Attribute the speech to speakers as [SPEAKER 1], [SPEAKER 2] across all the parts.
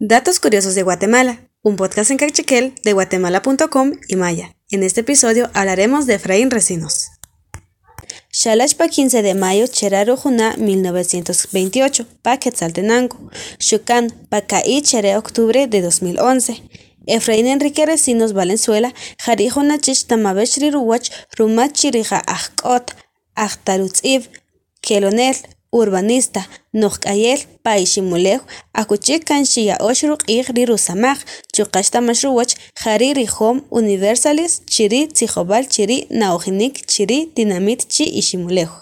[SPEAKER 1] Datos curiosos de Guatemala, un podcast en cachiquel de guatemala.com y Maya. En este episodio hablaremos de Efraín Recinos. Shalash pa 15 de mayo Cheraro Juna 1928 pa Quetzaltenango. Shukan pa Caí Chere octubre de 2011. Efraín Enrique Recinos Valenzuela Jari Junachich Tamabesh Riruwach Rumat Chirija Ajkot Kelonel urbanista. Nuqk'ayel paiximulej akuchik kan xiya oxruq q'ij rirusamaj chuqaxta maxruwach jari rijom universalis chiri tzijob'al chiri na'ojinik chiri tinamit chi iximulej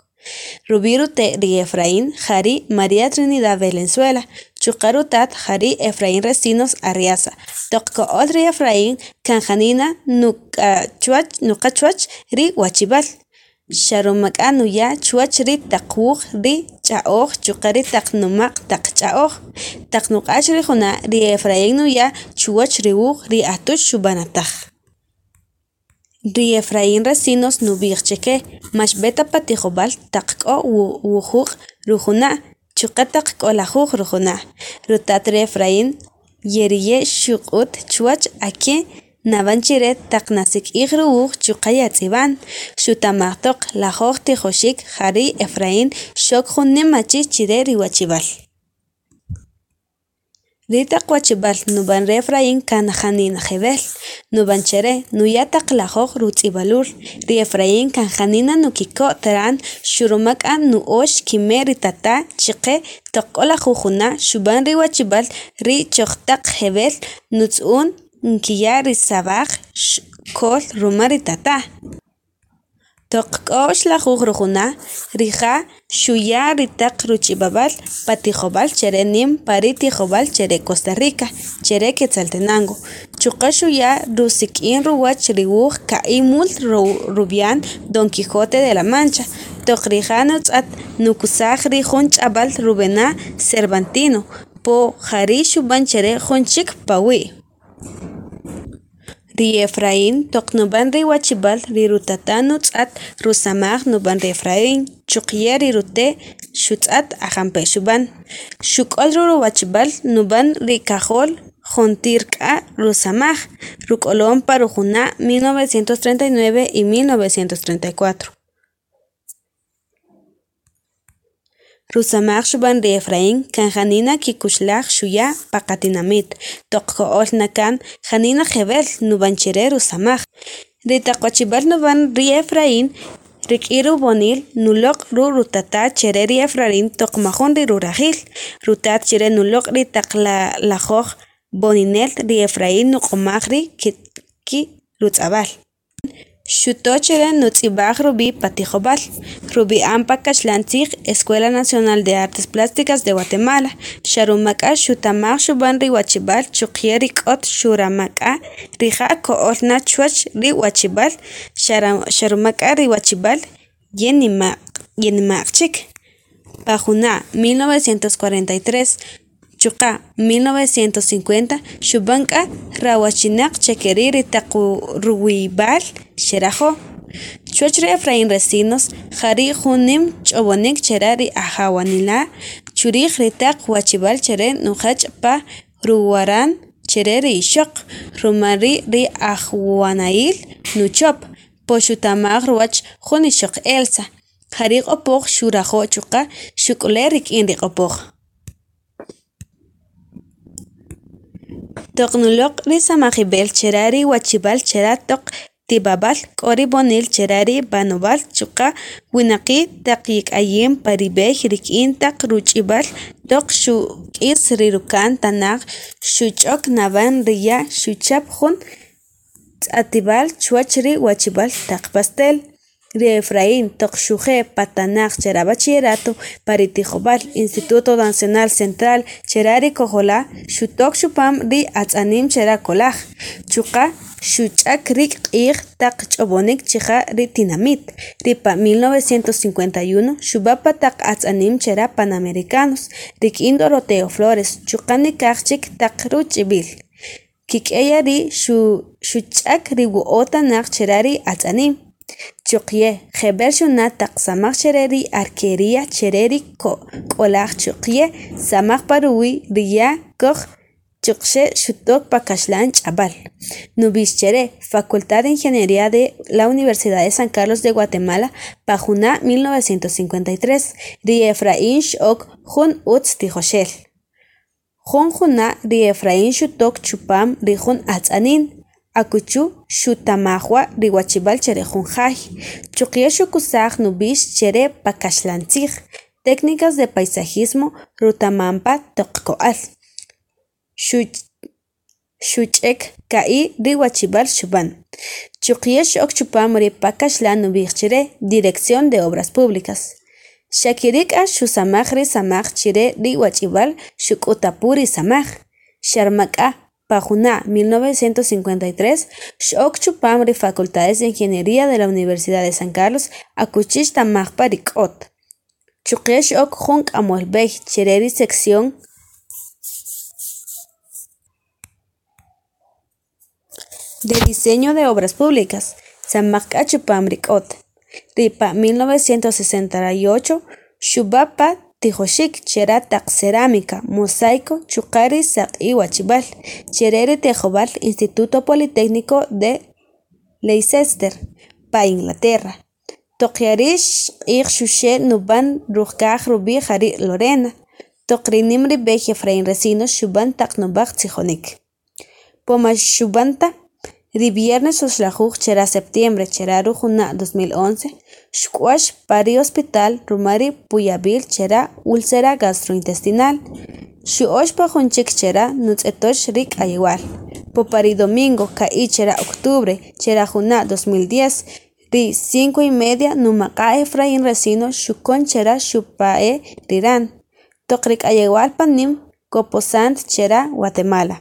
[SPEAKER 1] Rubiru te ri Efraín jari María Trinidad Valenzuela. Chuqaru tat jari Efraín Resinos Arriaza. Toqko'ol ri Efraín kan janina nuqachuach ri wachib'al xarumak'an uya chuwach ri taq wuuj ri ch'a'oj chuqa ri taq nemaq taq ch'a'oj. Taq nuq'ax ri juna' ri Efraín uya chuwach ri wuuj ri atux xub'antaj ri Efraín Resinos nub'iij cheke max b'eet apatijob'al taq k'o wujuuq rujuna' chuqa taq k'olajuuj rujuna' rutat ri Efraín yeriye' xuq'ut chuwach ake' navanchiret taqnasik iqruuq chuqayatziwan xutamaqtoq lajoq tijoxik qari Efraín xoqjun nimachis chire riwachibal Rita qwachibal nuban re Efraín kanjanin jebel nuban chere nuyataq lajoq rutzibalur ri Efraín kanjanina nukiko taran xurumak'a nuosh kime ritata chiqe toq'ola jujuna xuban riwachibal ri choqtaq jebel nutz'un kiya' risab'aj k'ol ruma ri tata. Toq k'o'x lajuuj rujuna' rija' xuya' taq ruch'ib'ab'al pa tijob'al nim pa ri tijob'al chere Costa Rica chere Quetzaltenango. Chuqa xuya' rusik'in ruwach ri wuuj Ka'ib Mult Rubián Don Quijote de la Mancha. Toq rija' nutz'at nukusaj ri jun ch'ab'al Rubena Cervantino. Po jari xub'an chere jun ri Efraín toq nub'an riwachib'al ri rutata nutz'at rusamaj nub'an ri Efraín chuqya ri rute' xutz'at ajanpe' xub'an xuk'ol ruwachib'al nub'an ri kajol jontir k'a rusamaj ruk'olom pa rujuna' 1939 y 1934 rusamaj xub'an ri Efraín kan janina kikuxlaj xuya' pa qatinamit toq ko'ol nakan janina jeb'el nub'an chire rusamaj ri taq wachib'al nub'an ri Efraín rik'in rub'onil nuloq' ruu' rutata chere ri Efraín toqmajun ri rurajiil rutat chire nuloq' ri taq lajoj b'oninel ri Efraín nuq'omaj ri kirutz'ab'al xuto chire nutz'ib'aj rub'i' pa tijob'al rub'i'an pa kaxlan tz'iij Escuela Nacional de Artes Plásticas de Guatemala xarumak'a xutamaj xub'an riwachib'al choqya ri k'ot xuramak'a rija' ko'ol na chuwach ri wachib'al xarumak'a riwachib'al yenmaq chik pa juna' 1943 chuqa 1950 xub'an k'a rawachinaq chekeri ri taq ruwib'al xerajo' chuwach re Efraín Resinos jari jun nim ch'ob'onik chera' ri ajawanila' chu riij ri taq wachib'al chere nujach' pa ruwaran chere ri ixoq rimal rii' ri aj wanahil nuchop po xutamaj riwach jun ixoq Elsa jari q'opoj xurajo' chu q'a xuk'ulej rik'in riq'opoj toq nuloq' ri samajib'el chera' ri wachib'al chera' toq tib'ab'al k'o rib'onil chera' ri b'anob'al chu qa wunaqiij taq yik'ayim pa rib'eey rik'in taq ruch'ib'al toq xuk'is ri rukantanaj xuch'ok naban ri ya' xuchap jun tz'atib'al chuwach ri wachib'al taq pastel ri Efraín toq xuje' patanaq chera' bachillerato pa ri tijob'al Instituto Nacional Central chera' ri kojolaj xutok chupam ri atz'anim chera' kolaj chu qa xuch'ak riik' q'iij taq ch'ob'onik chija' ri tinamit ri pa 1951 xub'aa pa taq atz'anim chera' Panamericanos rik'in Doroteo Flores chu qa nikaj chik taq ruch'ib'il kik'eya rii' xuch'ak riwo'ooj chera' ri atz'anim choqye jeb'el xunaj taq samaj chire' ri arquería chire' ri k'olaj choqye samaj pa riwii' ri ya' koj chuqxe xutok pakaxlan ch'abal. Nubix chere Facultad de Ingeniería de la Universidad de San Carlos de Guatemala pajuna 1953 ri Efraín xok jun utz tijoxel jun juna ri Efraín chupam ri jun atz'anin akuchu xutamajwa ri wachib'al chere jun jay chuqye xukusaj nubix chere pakaxlantzij técnicas de paisajismo rutamanpa toqko'al xuch'ek ka'i ri wachib'al xub'an. Chuqye xok chupam ri pakaxlan nub'ij chire dirección de obras públicas. Xa kirik'a xusamaj ri samaj chire ri wach'ib'al xuk'utapu ri samaj xarmak'a pajuna 1953 xok chupam ri facultades de ingeniería de la Universidad de San Carlos akuchix tamajpa ri k'ot chuqye xok jun k'amol b'ey chire ri sección de diseño de obras públicas samaq k'a chupam ri k'ot ri pa 1968 xub'apa tijoxik chera taq cerámica mosaico chuqa ri saq'iy wachib'al chire ri tejob'al instituto politécnico de Leicester pa Inglaterra. Toqyarix xq'iij xuxe' nub'an rujkaaj rub'ij ari' Lorena. Toq ri nim ri b'eey Efraín Recinos xub'an taq nub'aj tzijonek poma xub'anta ri viernes uxlajuuj chera septiembre chera ru juna' 2011 xk'ox pa ri hospital ruma ri puyab'il chera úlcera gastrointestinal. Xu'ox pa jun chik chera nutz'etox ri k'ayb'al pi ri domingo ka'ij chera octubre chera juna' 2010 ri cinco y media numaq'a Efraín Recinos xukon chera xupa'ej riran toq ri k'ayb'al pa nim Coposant chera Guatemala.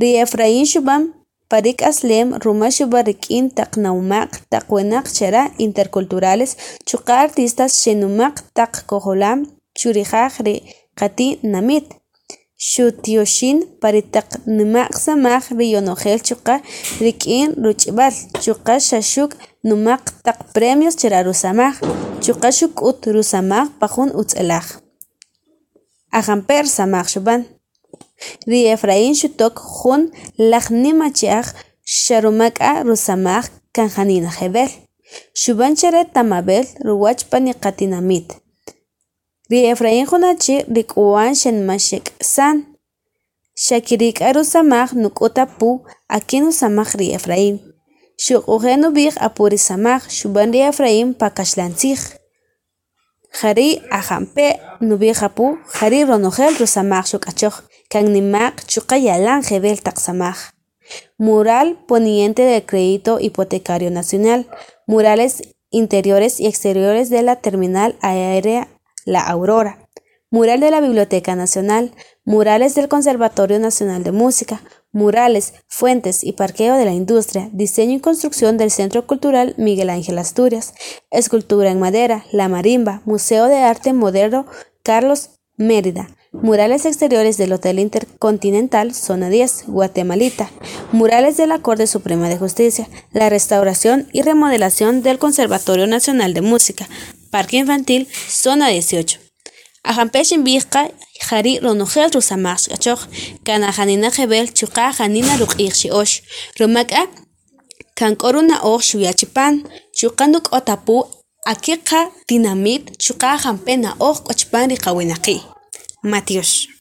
[SPEAKER 1] Ri Efraín xub'an pa ri k'aslem ruma xub'al rik'in taq nawmaq taq wunaq chera interculturales chuqa artistas xe'nmaq taq kojolam chu rijaj ri qatinamit xutyoxin pa ri taq nemaq samaj riyo'nojel chuqa rik'in ruch'b'al chuqa xa xuk' nemaq taq premios chera rusamaj chuqa xuk'ut rusamaj pa jun utz'elaj. Ajanper samaj xub'an ri Efraín xutok jun laj nim achej xarumak'a rusamaj kan Janina Gebel xub'an chire Tamabel ruwach pa niqatinamit ri Efraín jun achi' ri k'uwan xenmaxek'san xa kirik'a rusamaj nuk'ut apu akin usamaj ri Efraín xuq'uje' nub'ij apu ri samaj xub'an ri Efraín pakaxlantzij jari ajanpe' nub'ij apu jari ronojel rusamaj xuk'achoj kan nemaq chu qayalan Gebel taq samaj mural poniente del crédito hipotecario nacional. Murales interiores y exteriores de la terminal aérea La Aurora. Mural de la Biblioteca Nacional. Murales del Conservatorio Nacional de Música. Murales, fuentes y parqueo de la industria, diseño y construcción del Centro Cultural Miguel Ángel Asturias, escultura en madera, La Marimba, Museo de Arte Moderno Carlos Mérida, murales exteriores del Hotel Intercontinental, zona 10, Guatemalita, murales de la Corte Suprema de Justicia, la restauración y remodelación del Conservatorio Nacional de Música, Parque Infantil, zona 18. Ajampeshin bihqa jari ronojel rusamaj xk'achoj kana janina jebel chuqa janina ruk'ij xi'ox rumak'a kan k'o runa'oj xuyachipan chuqa nuk'ot apu aki qa tinamit chuqa janpe Matheus.